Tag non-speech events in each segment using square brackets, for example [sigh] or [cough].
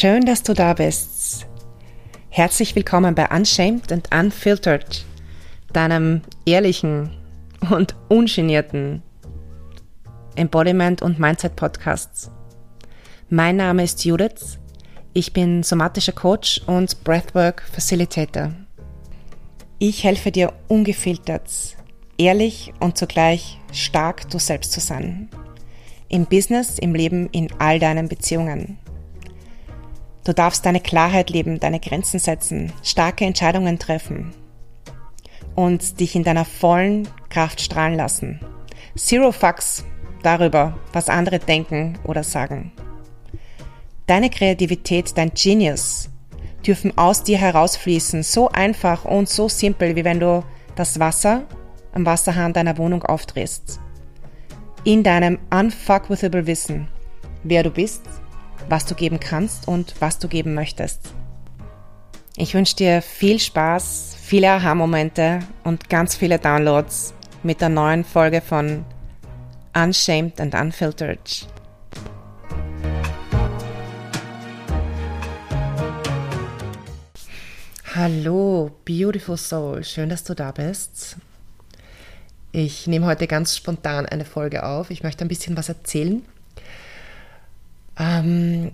Schön, dass du da bist. Herzlich willkommen bei Unshamed and Unfiltered, deinem ehrlichen und ungenierten Embodiment und Mindset Podcasts. Mein Name ist Judith. Ich bin somatischer Coach und Breathwork Facilitator. Ich helfe dir ungefiltert, ehrlich und zugleich stark du selbst zu sein. Im Business, im Leben, in all deinen Beziehungen. Du darfst deine Klarheit leben, deine Grenzen setzen, starke Entscheidungen treffen und dich in deiner vollen Kraft strahlen lassen. Zero Fucks darüber, was andere denken oder sagen. Deine Kreativität, dein Genius dürfen aus dir herausfließen, so einfach und so simpel, wie wenn du das Wasser am Wasserhahn deiner Wohnung aufdrehst. In deinem unfuckwithable Wissen, wer du bist, was du geben kannst und was du geben möchtest. Ich wünsche dir viel Spaß, viele Aha-Momente und ganz viele Downloads mit der neuen Folge von Unshamed and Unfiltered. Hallo, Beautiful Soul, schön, dass du da bist. Ich nehme heute ganz spontan eine Folge auf. Ich möchte ein bisschen was erzählen ähm,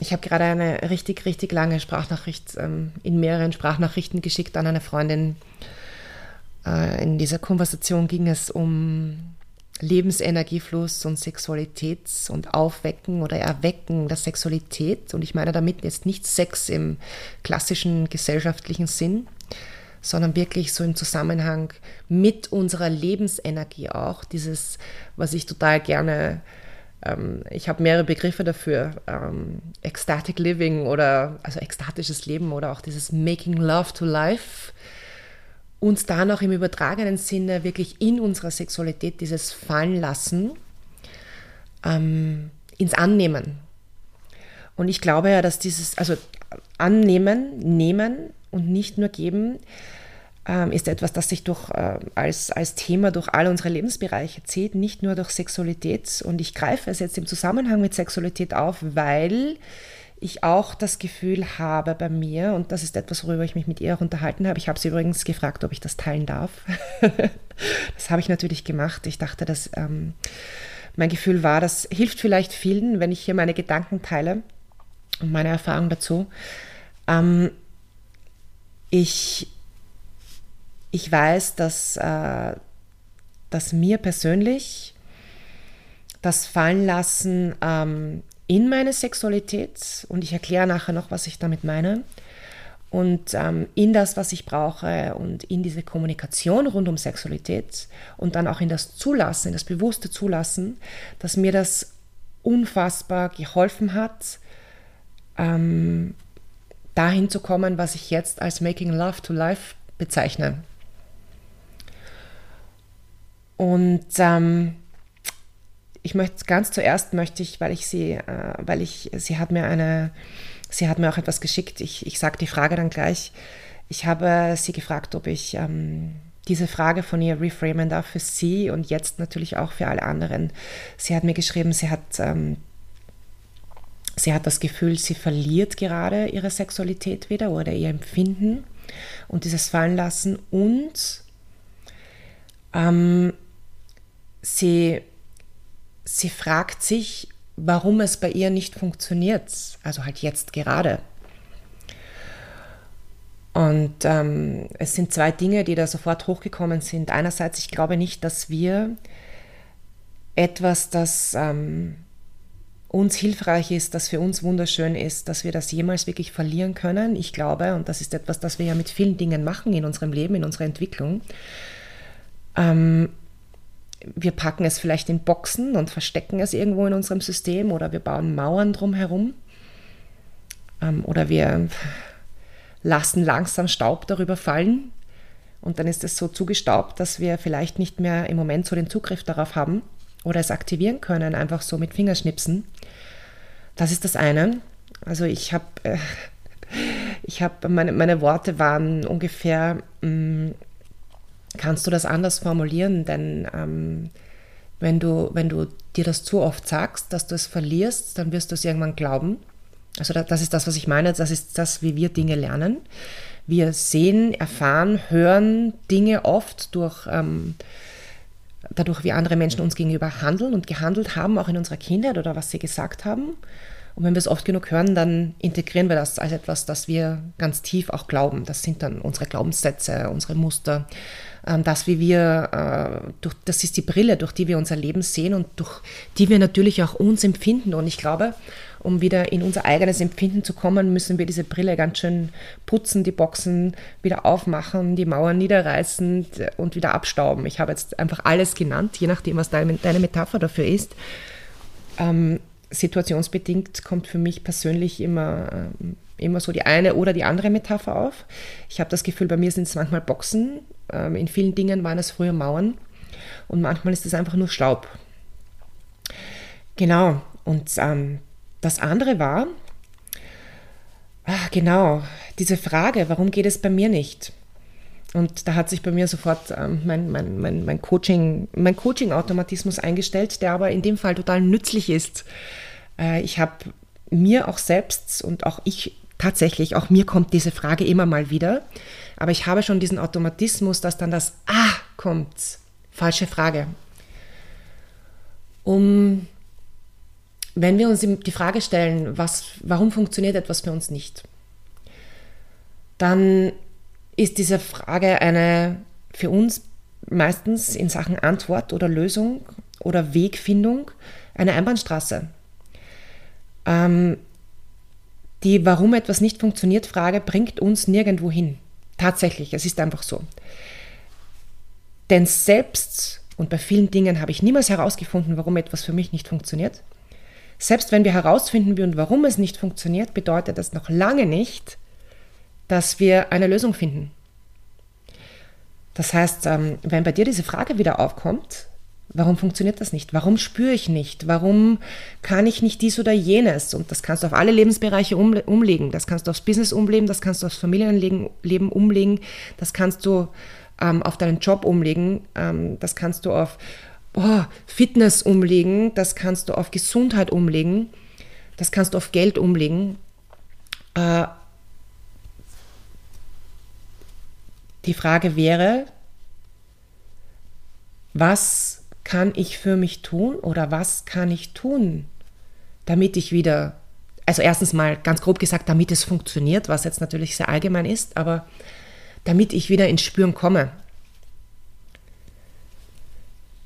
ich habe gerade eine richtig, richtig lange Sprachnachricht ähm, in mehreren Sprachnachrichten geschickt an eine Freundin. Äh, in dieser Konversation ging es um Lebensenergiefluss und Sexualität und Aufwecken oder Erwecken der Sexualität. Und ich meine damit jetzt nicht Sex im klassischen gesellschaftlichen Sinn, sondern wirklich so im Zusammenhang mit unserer Lebensenergie auch. Dieses, was ich total gerne ähm, ich habe mehrere Begriffe dafür. Ähm, ecstatic Living oder also ekstatisches Leben oder auch dieses Making Love to Life. Uns da noch im übertragenen Sinne wirklich in unserer Sexualität dieses Fallen lassen, ähm, ins Annehmen. Und ich glaube ja, dass dieses, also annehmen, nehmen und nicht nur geben, ist etwas, das sich durch, äh, als, als Thema durch alle unsere Lebensbereiche zieht, nicht nur durch Sexualität. Und ich greife es jetzt im Zusammenhang mit Sexualität auf, weil ich auch das Gefühl habe bei mir, und das ist etwas, worüber ich mich mit ihr auch unterhalten habe. Ich habe sie übrigens gefragt, ob ich das teilen darf. [laughs] das habe ich natürlich gemacht. Ich dachte, dass ähm, mein Gefühl war, das hilft vielleicht vielen, wenn ich hier meine Gedanken teile und meine Erfahrung dazu. Ähm, ich ich weiß, dass, äh, dass mir persönlich das Fallenlassen ähm, in meine Sexualität, und ich erkläre nachher noch, was ich damit meine, und ähm, in das, was ich brauche und in diese Kommunikation rund um Sexualität und dann auch in das Zulassen, in das bewusste Zulassen, dass mir das unfassbar geholfen hat, ähm, dahin zu kommen, was ich jetzt als Making Love to Life bezeichne. Und ähm, ich möchte ganz zuerst möchte ich, weil ich sie, äh, weil ich, sie hat mir eine, sie hat mir auch etwas geschickt. Ich, ich sage die Frage dann gleich. Ich habe sie gefragt, ob ich ähm, diese Frage von ihr reframen darf für sie und jetzt natürlich auch für alle anderen. Sie hat mir geschrieben, sie hat, ähm, sie hat das Gefühl, sie verliert gerade ihre Sexualität wieder oder ihr Empfinden und dieses Fallenlassen und ähm, sie, sie fragt sich, warum es bei ihr nicht funktioniert, also halt jetzt gerade. Und ähm, es sind zwei Dinge, die da sofort hochgekommen sind. Einerseits, ich glaube nicht, dass wir etwas, das ähm, uns hilfreich ist, das für uns wunderschön ist, dass wir das jemals wirklich verlieren können. Ich glaube, und das ist etwas, das wir ja mit vielen Dingen machen in unserem Leben, in unserer Entwicklung, ähm, wir packen es vielleicht in Boxen und verstecken es irgendwo in unserem System oder wir bauen Mauern drumherum ähm, oder wir lassen langsam Staub darüber fallen und dann ist es so zugestaubt, dass wir vielleicht nicht mehr im Moment so den Zugriff darauf haben oder es aktivieren können, einfach so mit Fingerschnipsen. Das ist das eine. Also ich habe, äh, ich habe, meine, meine Worte waren ungefähr, mh, mm, kannst du das anders formulieren, denn ähm, wenn, du, wenn du dir das zu oft sagst, dass du es verlierst, dann wirst du es irgendwann glauben Also das ist das, was ich meine. Das ist das, wie wir Dinge lernen. Wir sehen, erfahren, hören Dinge oft durch ähm, dadurch, wie andere Menschen uns gegenüber handeln und gehandelt haben, auch in unserer Kindheit oder was sie gesagt haben. Und wenn wir es oft genug hören, dann integrieren wir das als etwas, das wir ganz tief auch glauben. Das sind dann unsere Glaubenssätze, unsere Muster, ähm, das, wie wir, äh, das ist die Brille, durch die wir unser Leben sehen und durch die wir natürlich auch uns empfinden. Und ich glaube, um wieder in unser eigenes Empfinden zu kommen, müssen wir diese Brille ganz schön putzen, die Boxen wieder aufmachen, die Mauern niederreißen und wieder abstauben. Ich habe jetzt einfach alles genannt, je nachdem, was deine, deine Metapher dafür ist. Ähm, situationsbedingt kommt für mich persönlich immer, ähm, immer so die eine oder die andere Metapher auf. Ich habe das Gefühl, bei mir sind es manchmal Boxen, ähm, in vielen Dingen waren es früher Mauern und manchmal ist es einfach nur Staub. Genau, und ähm, das andere war, ach, genau, diese Frage, warum geht es bei mir nicht? Und da hat sich bei mir sofort ähm, mein, mein, mein, mein Coaching, mein Coaching-Automatismus eingestellt, der aber in dem Fall total nützlich ist. Äh, ich habe mir auch selbst und auch ich tatsächlich, auch mir kommt diese Frage immer mal wieder, aber ich habe schon diesen Automatismus, dass dann das Ah kommt. Falsche Frage. Um wenn wir uns die Frage stellen, was, warum funktioniert etwas für uns nicht, dann ist diese Frage eine für uns meistens in Sachen Antwort oder Lösung oder Wegfindung eine Einbahnstraße. Ähm, die Warum etwas nicht funktioniert Frage bringt uns nirgendwo hin. Tatsächlich, es ist einfach so. Denn selbst und bei vielen Dingen habe ich niemals herausgefunden, warum etwas für mich nicht funktioniert. Selbst wenn wir herausfinden, und warum es nicht funktioniert, bedeutet das noch lange nicht, dass wir eine Lösung finden. Das heißt, ähm, wenn bei dir diese Frage wieder aufkommt, warum funktioniert das nicht? Warum spüre ich nicht? Warum kann ich nicht dies oder jenes? Und das kannst du auf alle Lebensbereiche umlegen. Das kannst du aufs Business umlegen, das kannst du aufs Familienleben umlegen, das kannst du ähm, auf deinen Job umlegen, ähm, das kannst du auf oh, Fitness umlegen, das kannst du auf Gesundheit umlegen, das kannst du auf Geld umlegen. Äh, die Frage wäre, was kann ich für mich tun oder was kann ich tun, damit ich wieder, also erstens mal ganz grob gesagt, damit es funktioniert, was jetzt natürlich sehr allgemein ist, aber damit ich wieder ins Spüren komme.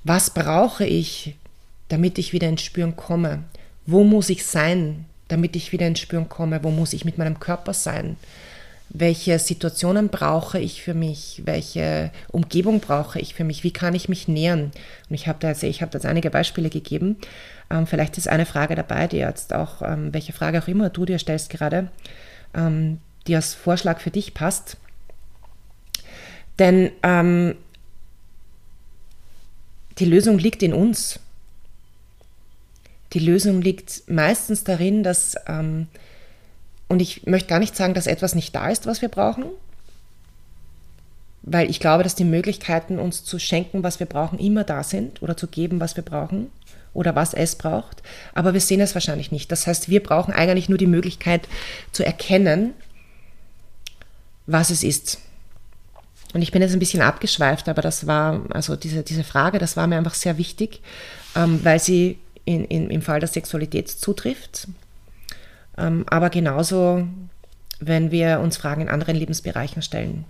Was brauche ich, damit ich wieder ins Spüren komme? Wo muss ich sein, damit ich wieder ins Spüren komme? Wo muss ich mit meinem Körper sein? Welche Situationen brauche ich für mich? Welche Umgebung brauche ich für mich? Wie kann ich mich nähern? Und ich habe da, also ich habe jetzt einige Beispiele gegeben. Ähm, vielleicht ist eine Frage dabei, die jetzt auch, ähm, welche Frage auch immer du dir stellst gerade, ähm, die als Vorschlag für dich passt. Denn ähm, die Lösung liegt in uns. Die Lösung liegt meistens darin, dass, ähm, und ich möchte gar nicht sagen, dass etwas nicht da ist, was wir brauchen, weil ich glaube, dass die Möglichkeiten, uns zu schenken, was wir brauchen, immer da sind oder zu geben, was wir brauchen oder was es braucht, aber wir sehen es wahrscheinlich nicht. Das heißt, wir brauchen eigentlich nur die Möglichkeit zu erkennen, was es ist. Und ich bin jetzt ein bisschen abgeschweift, aber das war, also diese, diese Frage, das war mir einfach sehr wichtig, ähm, weil sie in, in, im Fall der Sexualität zutrifft. Ähm, aber genauso, wenn wir uns Fragen in anderen Lebensbereichen stellen.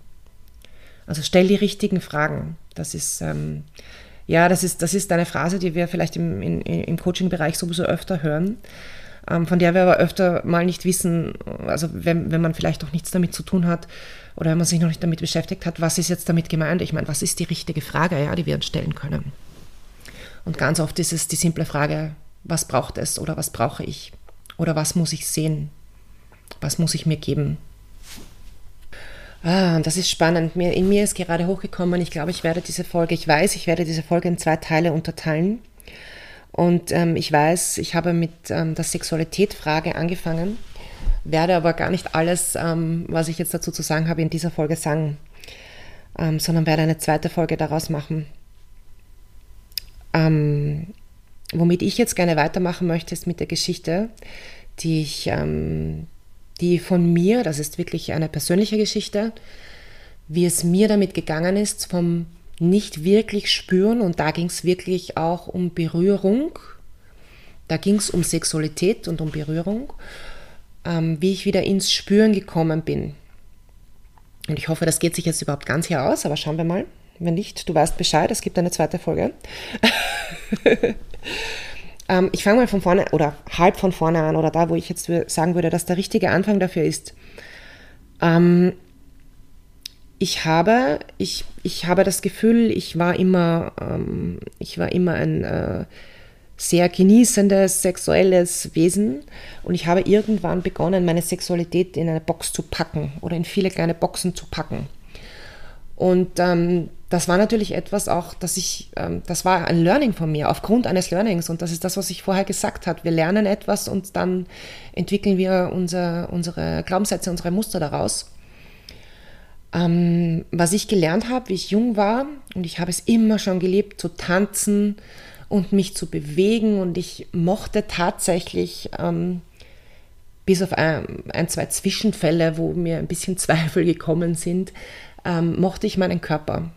Also stell die richtigen Fragen. Das ist, ähm, ja, das ist, das ist eine Phrase, die wir vielleicht im, im Coaching-Bereich sowieso öfter hören, ähm, von der wir aber öfter mal nicht wissen, also wenn, wenn man vielleicht auch nichts damit zu tun hat, oder wenn man sich noch nicht damit beschäftigt hat, was ist jetzt damit gemeint? Ich meine, was ist die richtige Frage, ja, die wir uns stellen können? Und ganz oft ist es die simple Frage, was braucht es oder was brauche ich? Oder was muss ich sehen? Was muss ich mir geben? Ah, das ist spannend. in mir ist gerade hochgekommen, ich glaube, ich werde diese Folge, ich weiß, ich werde diese Folge in zwei Teile unterteilen. Und ähm, ich weiß, ich habe mit ähm, der Sexualität-Frage angefangen werde aber gar nicht alles, ähm, was ich jetzt dazu zu sagen habe, in dieser Folge sagen, ähm, sondern werde eine zweite Folge daraus machen. Womit ich jetzt gerne weitermachen möchte, ist mit der Geschichte, die ich, ähm, die von mir, das ist wirklich eine persönliche Geschichte, wie es mir damit gegangen ist, vom nicht wirklich spüren und da ging es wirklich auch um Berührung, da ging es um Sexualität und um Berührung, ähm, wie ich wieder ins Spüren gekommen bin. Und ich hoffe, das geht sich jetzt überhaupt ganz hier aus, aber schauen wir mal. Wenn nicht, du weißt Bescheid, es gibt eine zweite Folge. [laughs] ähm, ich fange mal von vorne oder halb von vorne an oder da, wo ich jetzt sagen würde, dass der richtige Anfang dafür ist. Ähm, ich habe, ich, ich habe das Gefühl, ich war immer, ähm, ich war immer ein äh, sehr genießendes sexuelles Wesen und ich habe irgendwann begonnen, meine Sexualität in eine Box zu packen oder in viele kleine Boxen zu packen. Und ähm, das war natürlich etwas auch, dass ich, ähm, das war ein Learning von mir, aufgrund eines Learnings. Und das ist das, was ich vorher gesagt habe. Wir lernen etwas und dann entwickeln wir unser, unsere Glaubenssätze, unsere Muster daraus. Ähm, was ich gelernt habe, wie ich jung war, und ich habe es immer schon geliebt, zu tanzen und mich zu bewegen. Und ich mochte tatsächlich, ähm, bis auf ein, ein, zwei Zwischenfälle, wo mir ein bisschen [laughs] Zweifel gekommen sind, ähm, mochte ich meinen Körper.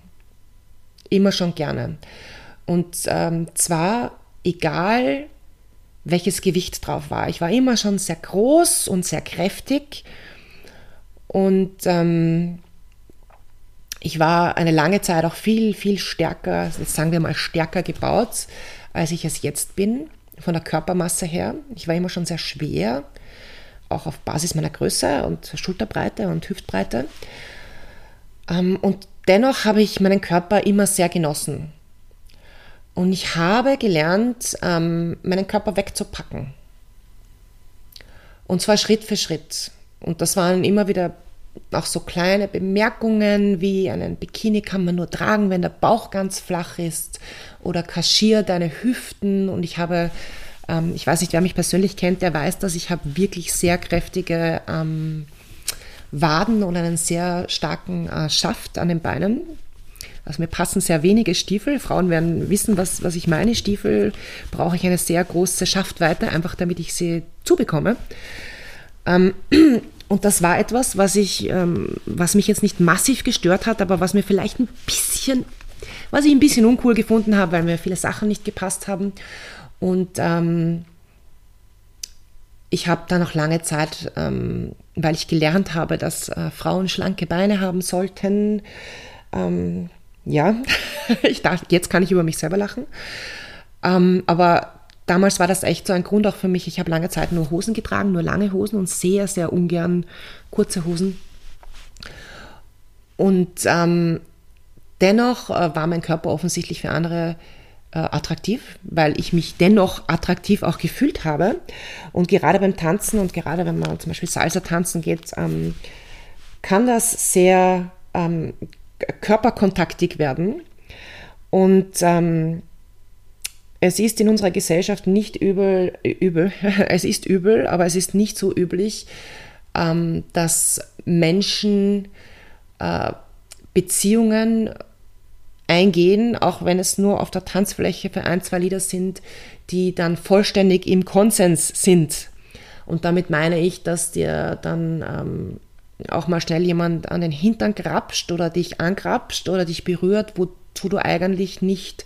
Immer schon gerne. Und ähm, zwar egal, welches Gewicht drauf war. Ich war immer schon sehr groß und sehr kräftig. Und ähm, ich war eine lange Zeit auch viel, viel stärker, sagen wir mal stärker gebaut, als ich es jetzt bin, von der Körpermasse her. Ich war immer schon sehr schwer, auch auf Basis meiner Größe und Schulterbreite und Hüftbreite. Ähm, und dennoch habe ich meinen Körper immer sehr genossen. Und ich habe gelernt, ähm, meinen Körper wegzupacken. Und zwar Schritt für Schritt. Und das waren immer wieder auch so kleine Bemerkungen wie einen Bikini kann man nur tragen, wenn der Bauch ganz flach ist oder kaschier deine Hüften. Und ich habe, ähm, ich weiß nicht, wer mich persönlich kennt, der weiß, dass ich habe wirklich sehr kräftige ähm, Waden und einen sehr starken äh, Schaft an den Beinen. Also mir passen sehr wenige Stiefel. Frauen werden wissen, was, was ich meine. Stiefel brauche ich eine sehr große Schaftweite, einfach damit ich sie zubekomme. Ähm, [clears throat] und das war etwas, was ich, ähm, was mich jetzt nicht massiv gestört hat, aber was mir vielleicht ein bisschen, was ich ein bisschen uncool gefunden habe, weil mir viele Sachen nicht gepasst haben. Und ähm, ich habe dann noch lange Zeit, ähm, weil ich gelernt habe, dass äh, Frauen schlanke Beine haben sollten. Ähm, ja, [laughs] ich dachte, jetzt kann ich über mich selber lachen. Ähm, aber damals war das echt so ein Grund auch für mich. Ich habe lange Zeit nur Hosen getragen, nur lange Hosen und sehr, sehr ungern kurze Hosen. Und ähm, dennoch äh, war mein Körper offensichtlich für andere äh, attraktiv, weil ich mich dennoch attraktiv auch gefühlt habe. Und gerade beim Tanzen und gerade wenn man zum Beispiel Salsa tanzen geht, ähm, kann das sehr ähm, körperkontaktig werden. Und ähm, es ist in unserer Gesellschaft nicht übel, übel, [laughs] es ist übel, aber es ist nicht so üblich, ähm, dass Menschen äh, Beziehungen eingehen, auch wenn es nur auf der Tanzfläche für ein, zwei Lieder sind, die dann vollständig im Konsens sind. Und damit meine ich, dass dir dann ähm, auch mal schnell jemand an den Hintern grapscht oder dich angrapscht oder dich berührt, wozu du eigentlich nicht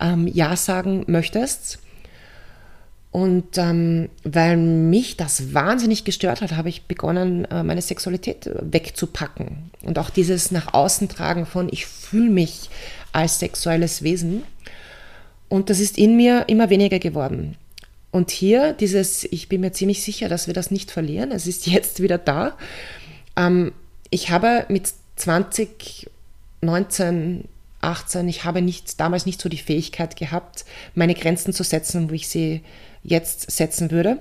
ähm, Ja sagen möchtest. Und ähm, weil mich das wahnsinnig gestört hat, habe ich begonnen, äh, meine Sexualität wegzupacken. Und auch dieses nach außen tragen von, ich fühle mich als sexuelles Wesen. Und das ist in mir immer weniger geworden. Und hier dieses, ich bin mir ziemlich sicher, dass wir das nicht verlieren. Es ist [laughs] jetzt wieder da. Ähm, ich habe mit 20, 19, 18, ich habe nicht, damals nicht so die Fähigkeit gehabt, meine Grenzen zu setzen, wo ich sie jetzt setzen würde.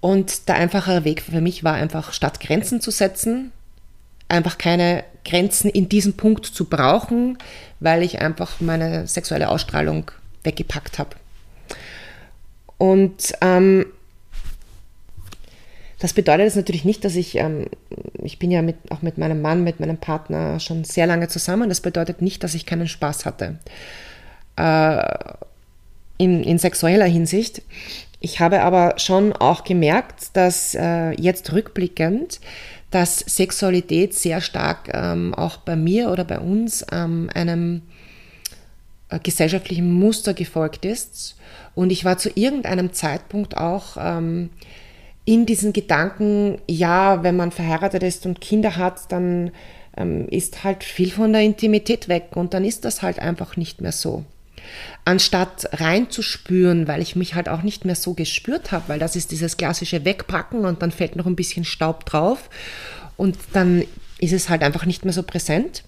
Und der einfachere Weg für mich war einfach, statt Grenzen zu setzen, einfach keine Grenzen in diesem Punkt zu brauchen, weil ich einfach meine sexuelle Ausstrahlung weggepackt habe. Und ähm, das bedeutet jetzt natürlich nicht, dass ich, ähm, ich bin ja mit, auch mit meinem Mann, mit meinem Partner schon sehr lange zusammen. Das bedeutet nicht, dass ich keinen Spaß hatte. Äh, in, in sexueller Hinsicht. Ich habe aber schon auch gemerkt, dass äh, jetzt rückblickend, dass Sexualität sehr stark ähm, auch bei mir oder bei uns ähm, einem äh, gesellschaftlichen Muster gefolgt ist. Und ich war zu irgendeinem Zeitpunkt auch ähm, in diesen Gedanken, ja, wenn man verheiratet ist und Kinder hat, dann ähm, ist halt viel von der Intimität weg und dann ist das halt einfach nicht mehr so anstatt reinzuspüren, weil ich mich halt auch nicht mehr so gespürt habe, weil das ist dieses klassische Wegpacken und dann fällt noch ein bisschen Staub drauf und dann ist es halt einfach nicht mehr so präsent.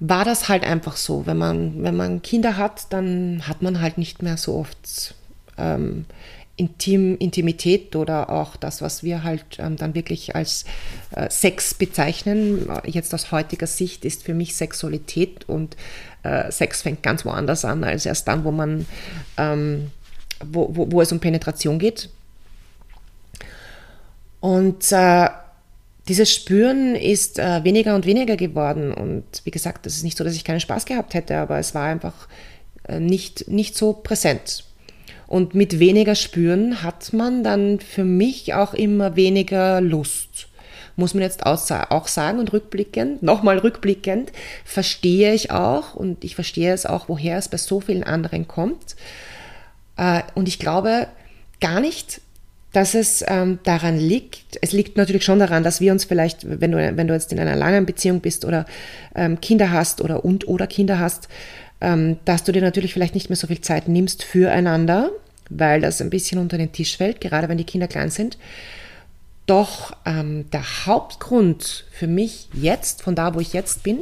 War das halt einfach so, wenn man, wenn man Kinder hat, dann hat man halt nicht mehr so oft ähm, Intim, Intimität oder auch das, was wir halt ähm, dann wirklich als äh, Sex bezeichnen. Jetzt aus heutiger Sicht ist für mich Sexualität und äh, Sex fängt ganz woanders an, als erst dann, wo man, ähm, wo, wo, wo, es um Penetration geht. Und äh, dieses Spüren ist äh, weniger und weniger geworden. Und wie gesagt, es ist nicht so, dass ich keinen Spaß gehabt hätte, aber es war einfach äh, nicht, nicht so präsent. Und mit weniger Spüren hat man dann für mich auch immer weniger Lust. Muss man jetzt auch sagen und rückblickend, nochmal rückblickend, verstehe ich auch und ich verstehe es auch, woher es bei so vielen anderen kommt. Äh, und ich glaube gar nicht, dass es ähm, daran liegt, es liegt natürlich schon daran, dass wir uns vielleicht, wenn du, wenn du jetzt in einer langen Beziehung bist oder ähm, Kinder hast oder und oder Kinder hast, ähm, dass du dir natürlich vielleicht nicht mehr so viel Zeit nimmst füreinander, weil das ein bisschen unter den Tisch fällt, gerade wenn die Kinder klein sind. Doch ähm, der Hauptgrund für mich jetzt, von da, wo ich jetzt bin,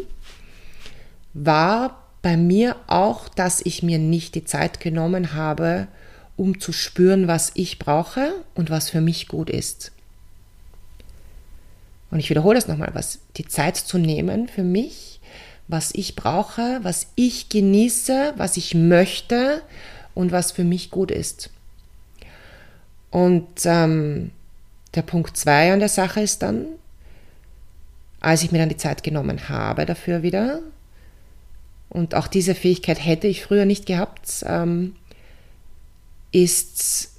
war bei mir auch, dass ich mir nicht die Zeit genommen habe, um zu spüren, was ich brauche und was für mich gut ist. Und ich wiederhole das nochmal, was die Zeit zu nehmen für mich, was ich brauche, was ich genieße, was ich möchte und was für mich gut ist. Und ähm, der Punkt 2 an der Sache ist dann, als ich mir dann die Zeit genommen habe dafür wieder, und auch diese Fähigkeit hätte ich früher nicht gehabt, ähm, ist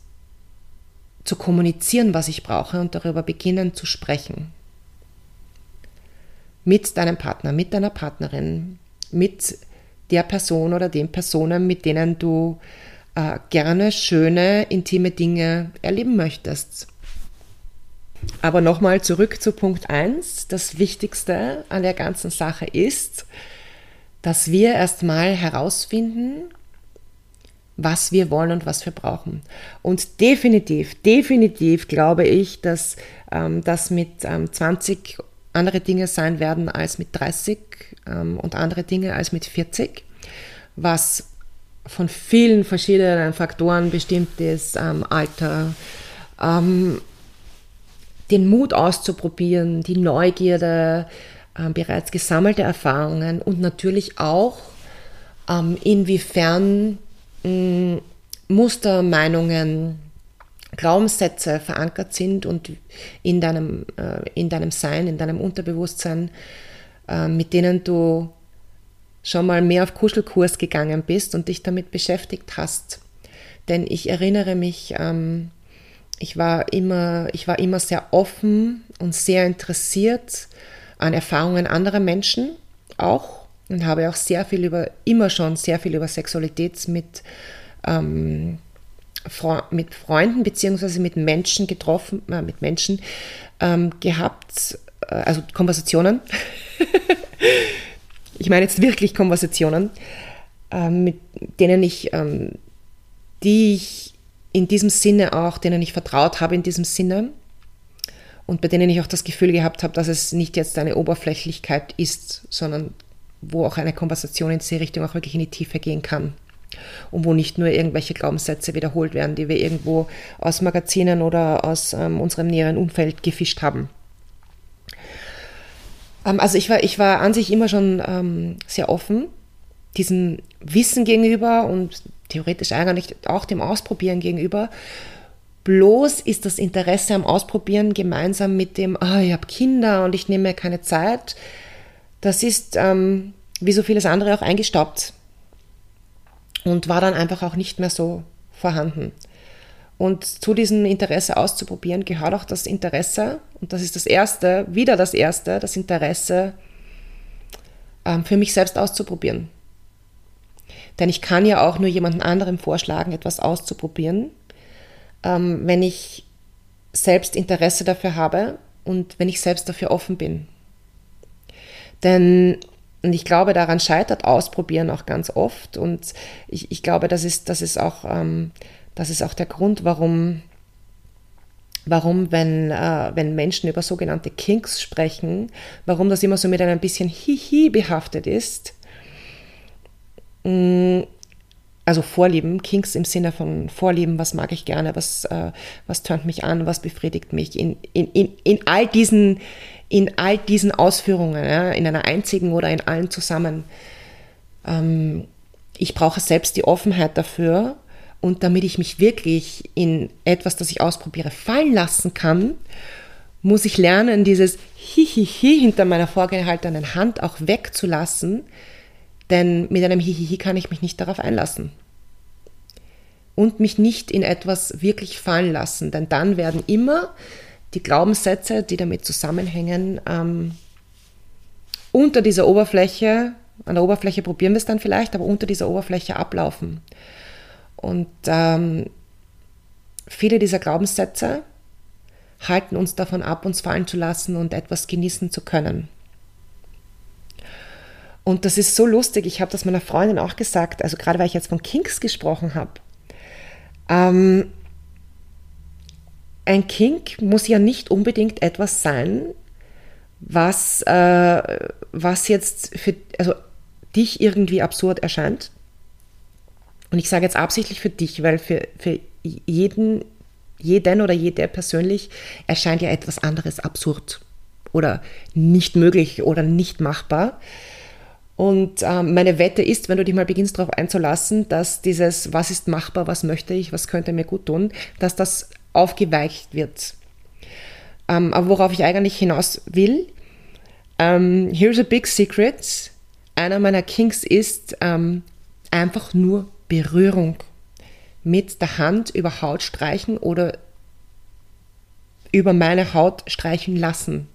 zu kommunizieren, was ich brauche und darüber beginnen zu sprechen. Mit deinem Partner, mit deiner Partnerin, mit der Person oder den Personen, mit denen du äh, gerne schöne, intime Dinge erleben möchtest. Aber nochmal zurück zu Punkt 1. Das Wichtigste an der ganzen Sache ist, dass wir erstmal herausfinden, was wir wollen und was wir brauchen. Und definitiv, definitiv glaube ich, dass ähm, das mit ähm, 20 andere Dinge sein werden als mit 30 ähm, und andere Dinge als mit 40, was von vielen verschiedenen Faktoren bestimmt ist, ähm, Alter, ähm, den Mut auszuprobieren, die Neugierde, äh, bereits gesammelte Erfahrungen und natürlich auch, ähm, inwiefern mh, Muster, Meinungen, Glaubenssätze verankert sind und in deinem, äh, in deinem Sein, in deinem Unterbewusstsein, äh, mit denen du schon mal mehr auf Kuschelkurs gegangen bist und dich damit beschäftigt hast. Denn ich erinnere mich, ähm, ich, war immer, ich war immer sehr offen und sehr interessiert an Erfahrungen anderer Menschen auch und habe auch sehr viel über, immer schon sehr viel über Sexualität mit, ähm, mit Freunden bzw. mit Menschen getroffen, äh, mit Menschen ähm, gehabt, äh, also Konversationen. [laughs] ich meine jetzt wirklich Konversationen, ähm, mit denen ich, ähm, die ich in diesem Sinne auch, denen ich vertraut habe in diesem Sinne und bei denen ich auch das Gefühl gehabt habe, dass es nicht jetzt eine Oberflächlichkeit ist, sondern wo auch eine Konversation in diese Richtung auch wirklich in die Tiefe gehen kann und wo nicht nur irgendwelche Glaubenssätze wiederholt werden, die wir irgendwo aus Magazinen oder aus ähm, unserem näheren Umfeld gefischt haben. Ähm, also ich war, ich war an sich immer schon ähm, sehr offen diesem Wissen gegenüber und theoretisch eigentlich auch dem Ausprobieren gegenüber. Bloß ist das Interesse am Ausprobieren gemeinsam mit dem, oh, ich habe Kinder und ich nehme mir keine Zeit, das ist ähm, wie so vieles andere auch eingestaubt und war dann einfach auch nicht mehr so vorhanden. Und zu diesem Interesse auszuprobieren gehört auch das Interesse, und das ist das Erste, wieder das Erste, das Interesse ähm, für mich selbst auszuprobieren. Denn ich kann ja auch nur jemandem anderem vorschlagen, etwas auszuprobieren, ähm, wenn ich selbst Interesse dafür habe und wenn ich selbst dafür offen bin. Denn und ich glaube, daran scheitert Ausprobieren auch ganz oft. Und ich, ich glaube, das ist, das, ist auch, ähm, das ist auch der Grund, warum, warum wenn, äh, wenn Menschen über sogenannte Kinks sprechen, warum das immer so mit einem bisschen Hihi behaftet ist. Mm, also Vorlieben, Kinks im Sinne von Vorlieben, was mag ich gerne, was, äh, was tönt mich an, was befriedigt mich. In, in, in, in, all, diesen, in all diesen Ausführungen, ja, in einer einzigen oder in allen zusammen. Ähm, ich brauche selbst die Offenheit dafür und damit ich mich wirklich in etwas, das ich ausprobiere, fallen lassen kann, muss ich lernen, dieses Hihihi hinter meiner vorgehaltenen Hand auch wegzulassen, denn mit einem Hihihi kann ich mich nicht darauf einlassen. Und mich nicht in etwas wirklich fallen lassen, denn dann werden immer die Glaubenssätze, die damit zusammenhängen, ähm, unter dieser Oberfläche, an der Oberfläche probieren wir es dann vielleicht, aber unter dieser Oberfläche ablaufen. Und ähm, viele dieser Glaubenssätze halten uns davon ab, uns fallen zu lassen und etwas genießen zu können. Und das ist so lustig. Ich habe das meiner Freundin auch gesagt, also gerade weil ich jetzt von Kinks gesprochen habe. Ähm, ein Kink muss ja nicht unbedingt etwas sein, was, äh, was jetzt für also dich irgendwie absurd erscheint. Und ich sage jetzt absichtlich für dich, weil für, für jeden, jeden oder jede persönlich erscheint ja etwas anderes absurd oder nicht möglich oder nicht machbar. Und ähm, meine Wette ist, wenn du dich mal beginnst darauf einzulassen, dass dieses, was ist machbar, was möchte ich, was könnte mir gut tun, dass das aufgeweicht wird. Ähm, aber worauf ich eigentlich hinaus will, ähm, here's a big secret. Einer meiner Kings ist einfach nur Berührung. Mit der Hand über Haut streichen oder über meine Haut streichen lassen.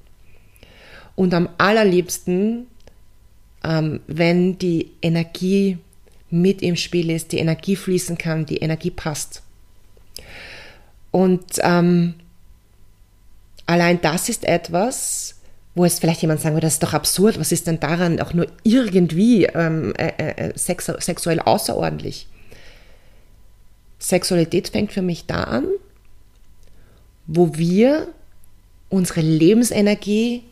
Und am allerliebsten ähm, wenn die Energie mit im Spiel ist, die Energie fließen kann, die Energie passt. Und ähm, allein das ist etwas, wo es vielleicht jemand sagen würde, das ist doch absurd, was ist denn daran auch nur irgendwie ähm, äh, äh, sex sexuell außerordentlich? Sexualität fängt für mich da an, wo wir unsere Lebensenergie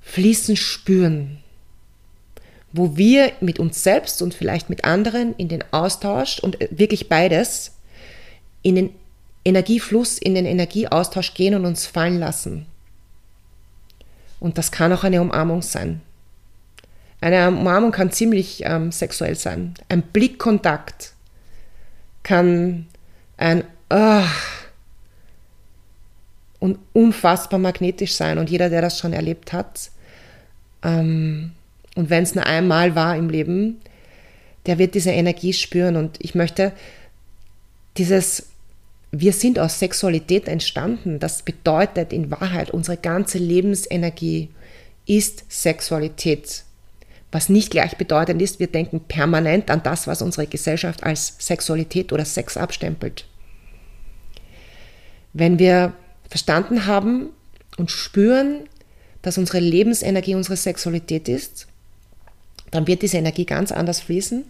fließen spüren wo wir mit uns selbst und vielleicht mit anderen in den Austausch und äh, wirklich beides in den Energiefluss, in den Energieaustausch gehen und uns fallen lassen. Und das kann auch eine Umarmung sein. Eine Umarmung kann ziemlich ähm, sexuell sein. Ein Blickkontakt kann ein oh, und unfassbar magnetisch sein. Und jeder, der das schon erlebt hat, ähm, und wenn es nur einmal war im Leben, der wird diese Energie spüren. Und ich möchte dieses, wir sind aus Sexualität entstanden. Das bedeutet in Wahrheit, unsere ganze Lebensenergie ist Sexualität. Was nicht gleichbedeutend ist, wir denken permanent an das, was unsere Gesellschaft als Sexualität oder Sex abstempelt. Wenn wir verstanden haben und spüren, dass unsere Lebensenergie unsere Sexualität ist, dann wird diese Energie ganz anders fließen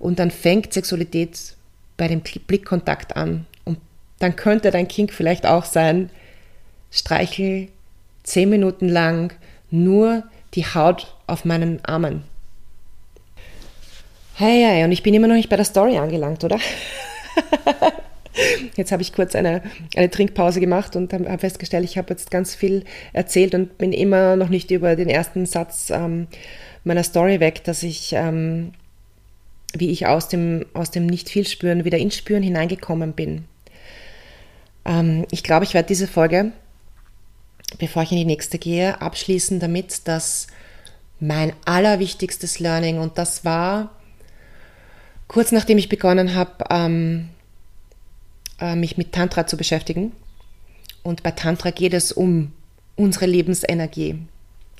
und dann fängt Sexualität bei dem Blickkontakt an. Und dann könnte dein Kink vielleicht auch sein, streichel zehn Minuten lang nur die Haut auf meinen Armen. Hey, hey, und ich bin immer noch nicht bei der Story angelangt, oder? [laughs] Jetzt habe ich kurz eine, eine Trinkpause gemacht und habe festgestellt, ich habe jetzt ganz viel erzählt und bin immer noch nicht über den ersten Satz ähm, meiner Story weg, dass ich, ähm, wie ich aus dem, aus dem Nicht-Viel-Spüren wieder ins Spüren hineingekommen bin. Ähm, ich glaube, ich werde diese Folge, bevor ich in die nächste gehe, abschließen damit, dass mein allerwichtigstes Learning, und das war kurz nachdem ich begonnen habe, ähm, äh, mich mit Tantra zu beschäftigen. Und bei Tantra geht es um unsere Lebensenergie.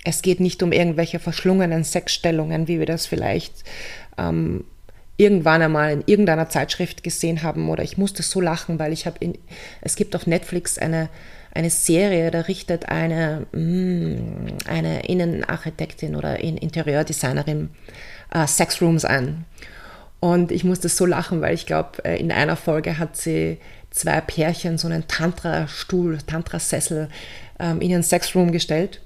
Es geht nicht um irgendwelche verschlungenen Sexstellungen, wie wir das vielleicht ähm, irgendwann einmal in irgendeiner Zeitschrift gesehen haben. Oder ich musste so lachen, weil ich habe, es gibt auf Netflix eine, eine Serie, da richtet eine, mm, eine Innenarchitektin oder Interieurdesignerin äh, Sexrooms ein. Und ich musste so lachen, weil ich glaube, äh, in einer Folge hat sie zwei Pärchen so einen Tantra-Stuhl, Tantra-Sessel ähm, in ihren Sexroom gestellt.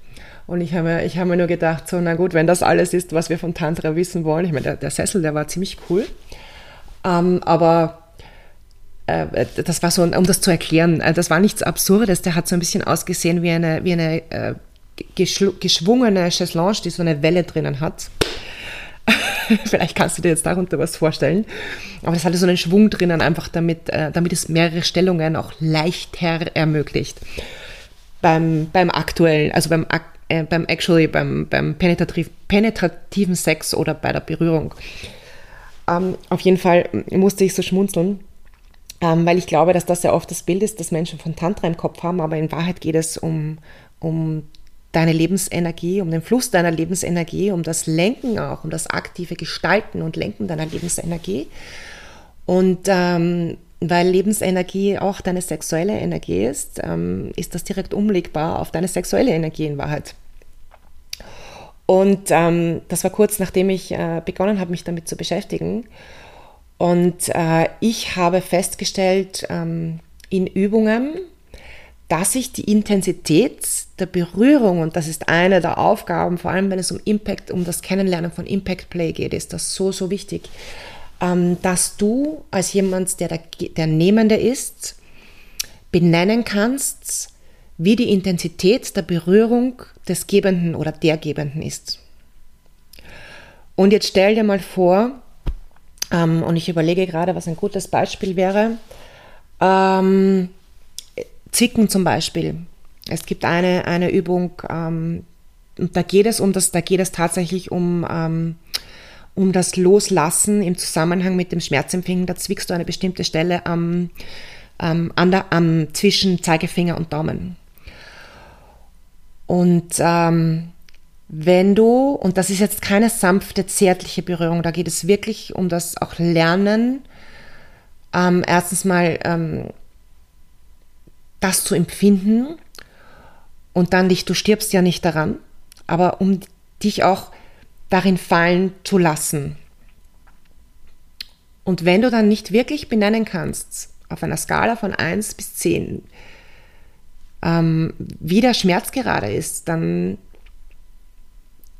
Und ich habe mir, ich hab mir nur gedacht, so, na gut, wenn das alles ist, was wir von Tantra wissen wollen. Ich meine, der, der Sessel, der war ziemlich cool. Ähm, aber äh, das war so, um das zu erklären, äh, das war nichts Absurdes. Der hat so ein bisschen ausgesehen wie eine, wie eine äh, geschwungene Chaiselonge, die so eine Welle drinnen hat. [laughs] Vielleicht kannst du dir jetzt darunter was vorstellen. Aber das hatte so einen Schwung drinnen, einfach damit, äh, damit es mehrere Stellungen auch leichter ermöglicht. Beim, beim aktuellen, also beim, äh, beim actually, beim, beim penetrativ, penetrativen Sex oder bei der Berührung. Ähm, auf jeden Fall musste ich so schmunzeln, ähm, weil ich glaube, dass das ja oft das Bild ist, das Menschen von Tantra im Kopf haben, aber in Wahrheit geht es um, um deine Lebensenergie, um den Fluss deiner Lebensenergie, um das Lenken auch, um das aktive Gestalten und Lenken deiner Lebensenergie. Und ähm, weil Lebensenergie auch deine sexuelle Energie ist, ähm, ist das direkt umlegbar auf deine sexuelle Energie in Wahrheit. Und ähm, das war kurz nachdem ich äh, begonnen habe, mich damit zu beschäftigen. Und äh, ich habe festgestellt ähm, in Übungen, dass ich die Intensität der Berührung, und das ist eine der Aufgaben, vor allem wenn es um Impact, um das Kennenlernen von Impact Play geht, ist das so, so wichtig, dass du als jemand, der der, der Nehmende ist, benennen kannst, wie die Intensität der Berührung des Gebenden oder der Gebenden ist. Und jetzt stell dir mal vor, ähm, und ich überlege gerade, was ein gutes Beispiel wäre, ähm, Zicken zum Beispiel. Es gibt eine, eine Übung, ähm, und da geht es um das, da geht es tatsächlich um, ähm, um das Loslassen im Zusammenhang mit dem Schmerzempfinden. Da zwickst du eine bestimmte Stelle am, an der, am, zwischen Zeigefinger und Daumen. Und ähm, wenn du, und das ist jetzt keine sanfte, zärtliche Berührung, da geht es wirklich um das auch Lernen, ähm, erstens mal ähm, das zu empfinden und dann dich, du stirbst ja nicht daran, aber um dich auch darin fallen zu lassen. Und wenn du dann nicht wirklich benennen kannst, auf einer Skala von 1 bis 10, ähm, wie der Schmerz gerade ist, dann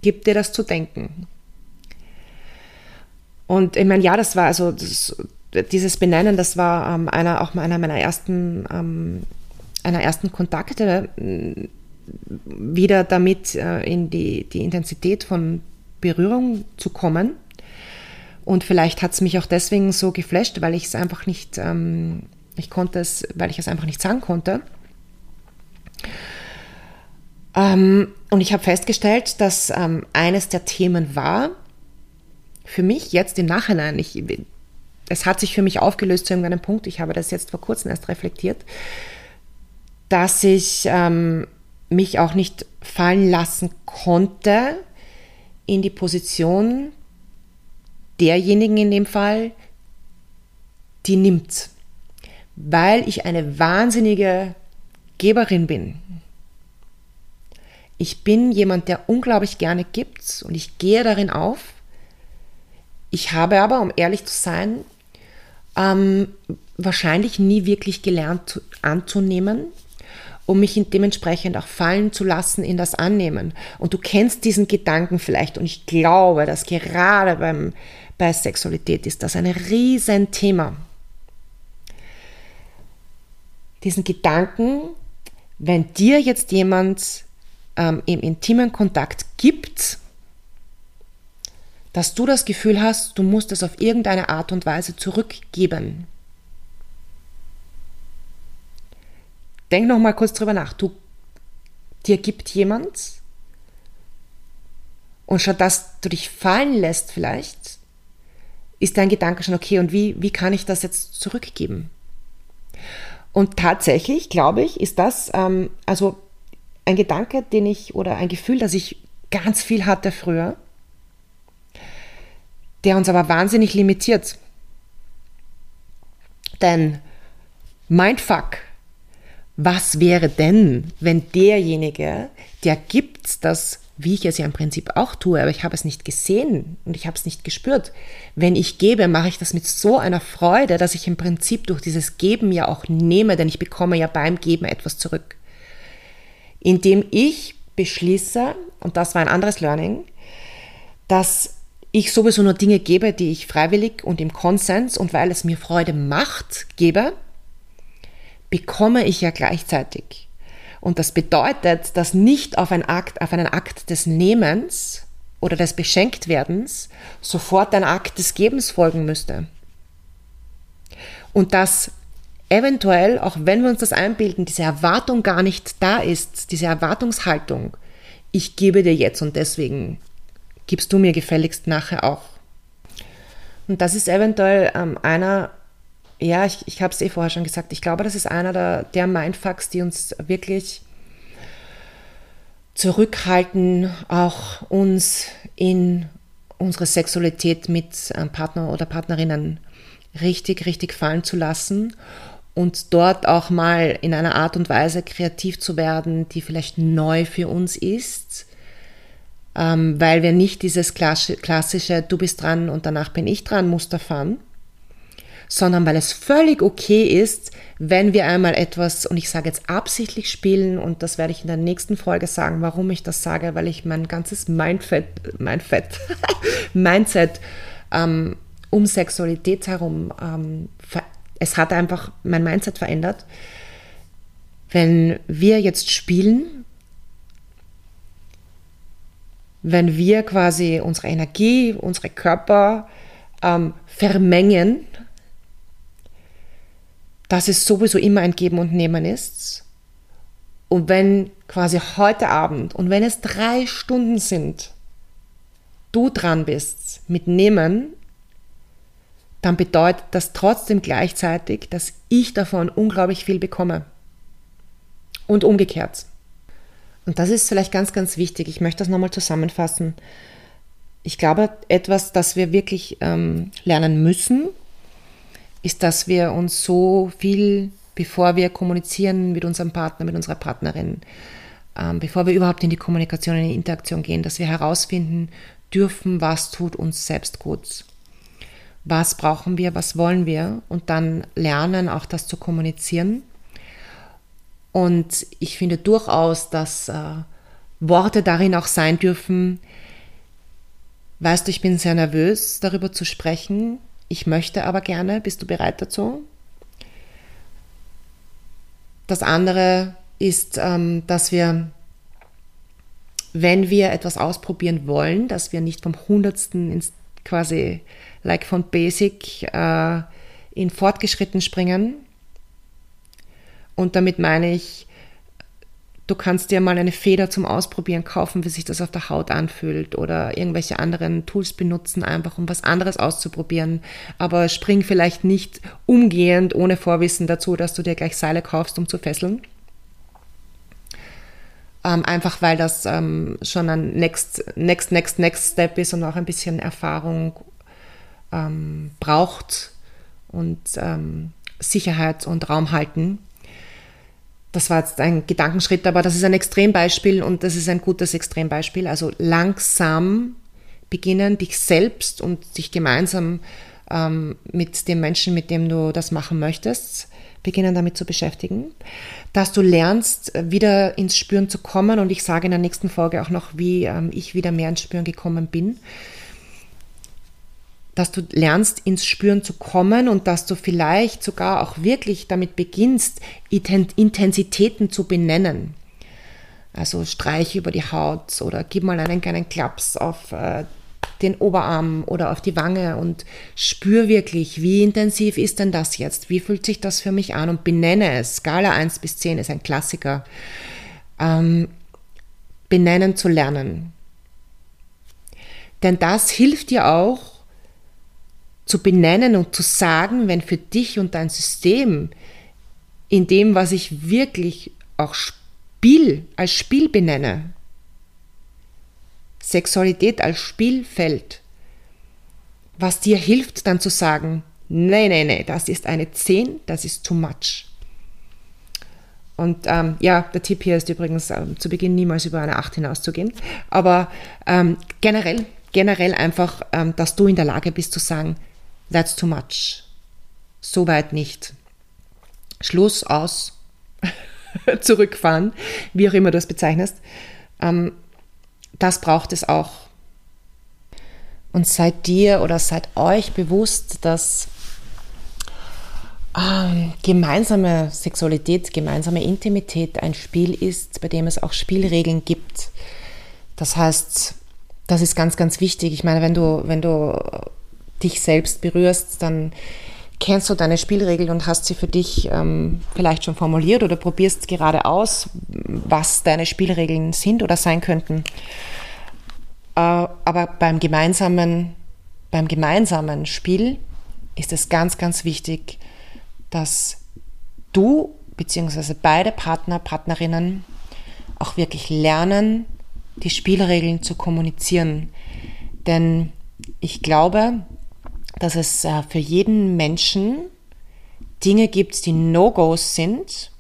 gibt dir das zu denken. Und ich meine, ja, das war also das, dieses Benennen, das war ähm, einer, auch einer meiner ersten ähm, einer ersten Kontakte äh, wieder damit äh, in die, die Intensität von Berührung zu kommen. Und vielleicht hat es mich auch deswegen so geflasht, weil ich es einfach nicht, ähm, ich konnte es, weil ich es einfach nicht sagen konnte. Ähm, und ich habe festgestellt, dass ähm, eines der Themen war, für mich jetzt im Nachhinein, ich, es hat sich für mich aufgelöst zu irgendeinem Punkt, ich habe das jetzt vor kurzem erst reflektiert, dass ich ähm, mich auch nicht fallen lassen konnte in die Position derjenigen in dem Fall, die nimmt, weil ich eine wahnsinnige Geberin bin. Ich bin jemand, der unglaublich gerne gibt und ich gehe darin auf. Ich habe aber, um ehrlich zu sein, ähm, wahrscheinlich nie wirklich gelernt anzunehmen, um mich dementsprechend auch fallen zu lassen in das Annehmen. Und du kennst diesen Gedanken vielleicht und ich glaube, dass gerade beim, bei Sexualität ist das ein Riesenthema. Diesen Gedanken, wenn dir jetzt jemand ähm, im intimen Kontakt gibt, dass du das Gefühl hast, du musst es auf irgendeine Art und Weise zurückgeben. Denk noch mal kurz drüber nach. Du, dir gibt jemand und statt dass du dich fallen lässt vielleicht, ist dein Gedanke schon okay und wie, wie kann ich das jetzt zurückgeben? Und tatsächlich, glaube ich, ist das ähm, also ein Gedanke, den ich oder ein Gefühl, das ich ganz viel hatte früher, der uns aber wahnsinnig limitiert. Denn Mindfuck, was wäre denn, wenn derjenige, der gibt das, wie ich es ja im Prinzip auch tue, aber ich habe es nicht gesehen und ich habe es nicht gespürt. Wenn ich gebe, mache ich das mit so einer Freude, dass ich im Prinzip durch dieses Geben ja auch nehme, denn ich bekomme ja beim Geben etwas zurück. Indem ich beschließe, und das war ein anderes Learning, dass ich sowieso nur Dinge gebe, die ich freiwillig und im Konsens und weil es mir Freude macht, gebe, bekomme ich ja gleichzeitig. Und das bedeutet, dass nicht auf, ein Akt, auf einen Akt des Nehmens oder des Beschenktwerdens sofort ein Akt des Gebens folgen müsste. Und dass eventuell, auch wenn wir uns das einbilden, diese Erwartung gar nicht da ist, diese Erwartungshaltung, ich gebe dir jetzt und deswegen gibst du mir gefälligst nachher auch. Und das ist eventuell ähm, einer, ja, ich, ich habe es eh vorher schon gesagt, ich glaube, das ist einer der, der Mindfucks, die uns wirklich zurückhalten, auch uns in unsere Sexualität mit Partner oder Partnerinnen richtig, richtig fallen zu lassen und dort auch mal in einer Art und Weise kreativ zu werden, die vielleicht neu für uns ist. Ähm, weil wir nicht dieses klassische Du bist dran und danach bin ich dran Muster fahren, sondern weil es völlig okay ist, wenn wir einmal etwas, und ich sage jetzt absichtlich spielen, und das werde ich in der nächsten Folge sagen, warum ich das sage, weil ich mein ganzes Mindfett, Mindfett, [laughs] Mindset ähm, um Sexualität herum, ähm, es hat einfach mein Mindset verändert. Wenn wir jetzt spielen, wenn wir quasi unsere Energie, unsere Körper ähm, vermengen, dass es sowieso immer ein Geben und Nehmen ist. Und wenn quasi heute Abend und wenn es drei Stunden sind, du dran bist mit Nehmen, dann bedeutet das trotzdem gleichzeitig, dass ich davon unglaublich viel bekomme. Und umgekehrt. Und das ist vielleicht ganz, ganz wichtig. Ich möchte das nochmal zusammenfassen. Ich glaube, etwas, das wir wirklich ähm, lernen müssen, ist, dass wir uns so viel, bevor wir kommunizieren mit unserem Partner, mit unserer Partnerin, ähm, bevor wir überhaupt in die Kommunikation, in die Interaktion gehen, dass wir herausfinden dürfen, was tut uns selbst gut. Was brauchen wir, was wollen wir und dann lernen, auch das zu kommunizieren und ich finde durchaus, dass äh, Worte darin auch sein dürfen, weißt du, ich bin sehr nervös, darüber zu sprechen. Ich möchte aber gerne, bist du bereit dazu? Das andere ist, ähm, dass wir, wenn wir etwas ausprobieren wollen, dass wir nicht vom Hundertsten ins quasi like von Basic äh, in Fortgeschritten springen, und damit meine ich, du kannst dir mal eine Feder zum Ausprobieren kaufen, wie sich das auf der Haut anfühlt oder irgendwelche anderen Tools benutzen, einfach um was anderes auszuprobieren. Aber spring vielleicht nicht umgehend ohne Vorwissen dazu, dass du dir gleich Seile kaufst, um zu fesseln. Ähm, einfach weil das ähm, schon ein next, next, next, next Step ist und auch ein bisschen Erfahrung ähm, braucht und ähm, Sicherheit und Raum halten das war jetzt ein Gedankenschritt, aber das ist ein Extrembeispiel und das ist ein gutes Extrembeispiel. Also langsam beginnen, dich selbst und dich gemeinsam ähm, mit dem Menschen, mit dem du das machen möchtest, beginnen damit zu beschäftigen. Dass du lernst, wieder ins Spüren zu kommen und ich sage in der nächsten Folge auch noch, wie ähm, ich wieder mehr ins Spüren gekommen bin dass du lernst, ins Spüren zu kommen und dass du vielleicht sogar auch wirklich damit beginnst, Intensitäten zu benennen. Also streich über die Haut oder gib mal einen kleinen Klaps auf äh, den Oberarm oder auf die Wange und spür wirklich, wie intensiv ist denn das jetzt? Wie fühlt sich das für mich an? Und benenne es. Skala 1 bis 10 ist ein Klassiker. Ähm, benennen zu lernen. Denn das hilft dir auch, zu benennen und zu sagen, wenn für dich und dein System in dem, was ich wirklich auch Spiel als Spiel benenne. Sexualität als Spielfeld. Was dir hilft, dann zu sagen, nee, nee, nee, das ist eine 10, das ist too much. Und ähm, ja, der Tipp hier ist übrigens ähm, zu Beginn niemals über eine 8 hinauszugehen. Aber ähm, generell, generell einfach, ähm, dass du in der Lage bist zu sagen, that's too much. Soweit nicht. Schluss aus, [laughs] zurückfahren, wie auch immer du es bezeichnest. Ähm, das braucht es auch. Und seid dir oder seid euch bewusst, dass ähm, gemeinsame Sexualität, gemeinsame Intimität ein Spiel ist, bei dem es auch Spielregeln gibt. Das heißt, das ist ganz, ganz wichtig. Ich meine, wenn du, wenn du dich selbst berührst, dann kennst du deine Spielregeln und hast sie für dich ähm, vielleicht schon formuliert oder probierst gerade aus, was deine Spielregeln sind oder sein könnten. Äh, aber beim gemeinsamen, beim gemeinsamen Spiel ist es ganz, ganz wichtig, dass du bzw. beide Partner, Partnerinnen auch wirklich lernen, die Spielregeln zu kommunizieren. Denn ich glaube, dass es äh, für jeden Menschen Dinge gibt, die No-Gos sind.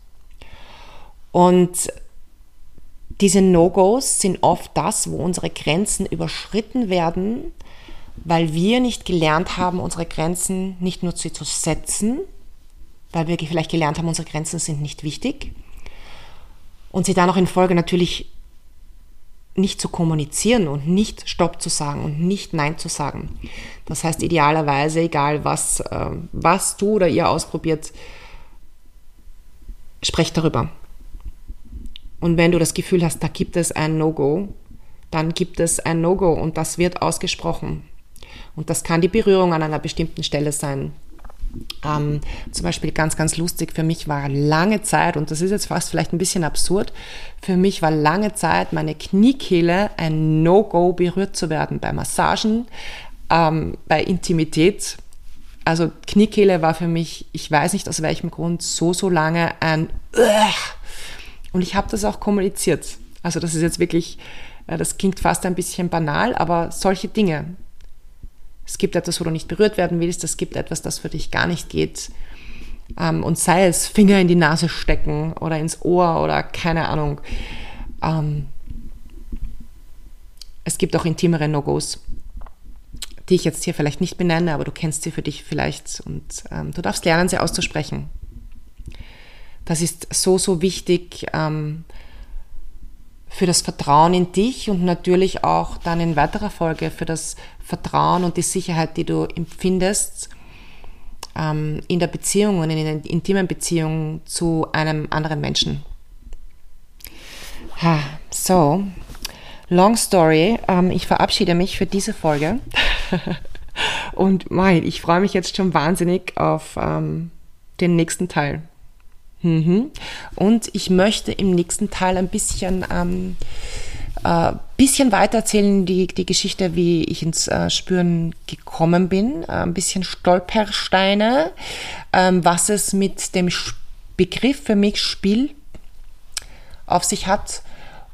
Und diese No-Gos sind oft das, wo unsere Grenzen überschritten werden, weil wir nicht gelernt haben, unsere Grenzen nicht nur zu setzen, weil wir vielleicht gelernt haben, unsere Grenzen sind nicht wichtig. Und sie dann auch in Folge natürlich nicht zu kommunizieren und nicht Stopp zu sagen und nicht Nein zu sagen. Das heißt, idealerweise, egal was, äh, was du oder ihr ausprobiert, sprecht darüber. Und wenn du das Gefühl hast, da gibt es ein No-Go, dann gibt es ein No-Go und das wird ausgesprochen. Und das kann die Berührung an einer bestimmten Stelle sein. Ähm, zum Beispiel ganz, ganz lustig für mich war lange Zeit, und das ist jetzt fast vielleicht ein bisschen absurd, für mich war lange Zeit meine Kniekehle ein No-Go berührt zu werden bei Massagen, ähm, bei Intimität. Also Kniekehle war für mich, ich weiß nicht aus welchem Grund, so, so lange ein und ich habe das auch kommuniziert. Also das ist jetzt wirklich, äh, das klingt fast ein bisschen banal, aber solche Dinge, es gibt etwas, wo du nicht berührt werden willst, es gibt etwas, das für dich gar nicht geht. Ähm, und sei es Finger in die Nase stecken oder ins Ohr oder keine Ahnung. Ähm, es gibt auch intimere No-Gos, die ich jetzt hier vielleicht nicht benenne, aber du kennst sie für dich vielleicht und ähm, du darfst lernen, sie auszusprechen. Das ist so, so wichtig, ähm, für das Vertrauen in dich und natürlich auch dann in weiterer Folge für das Vertrauen und die Sicherheit, die du empfindest ähm, in der Beziehung und in der intimen Beziehung zu einem anderen Menschen. Ha, so, long story. Ähm, ich verabschiede mich für diese Folge. [laughs] und mein, ich freue mich jetzt schon wahnsinnig auf ähm, den nächsten Teil. Mhm. Und ich möchte im nächsten Teil ein bisschen, ähm, äh, bisschen weiter erzählen, die, die Geschichte, wie ich ins äh, Spüren gekommen bin, äh, ein bisschen Stolpersteine, ähm, was es mit dem Begriff für mich Spiel auf sich hat.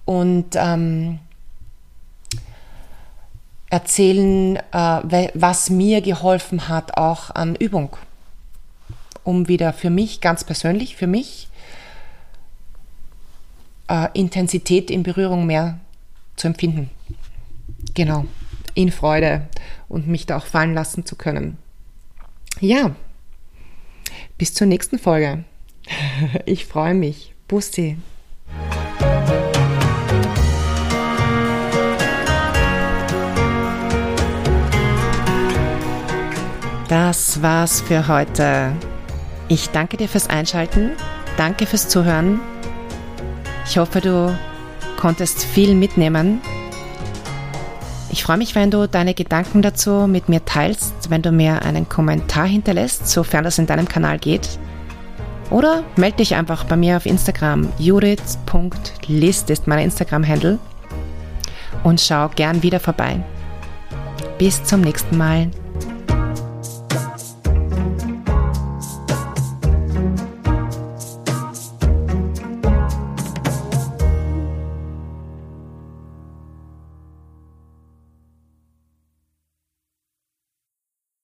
Und ähm, erzählen, äh, was mir geholfen hat, auch an Übung um wieder für mich, ganz persönlich, für mich, äh, Intensität in Berührung mehr zu empfinden. Genau, in Freude und mich da auch fallen lassen zu können. Ja, bis zur nächsten Folge. [laughs] Ich freue mich. Bussi. Das war's für heute. Ich danke dir fürs Einschalten, danke fürs Zuhören. Ich hoffe, du konntest viel mitnehmen. Ich freue mich, wenn du deine Gedanken dazu mit mir teilst, wenn du mir einen Kommentar hinterlässt, sofern das in deinem Kanal geht. Oder melde dich einfach bei mir auf Instagram. Judith.list ist mein Instagram-Handle. Und schau gern wieder vorbei. Bis zum nächsten Mal.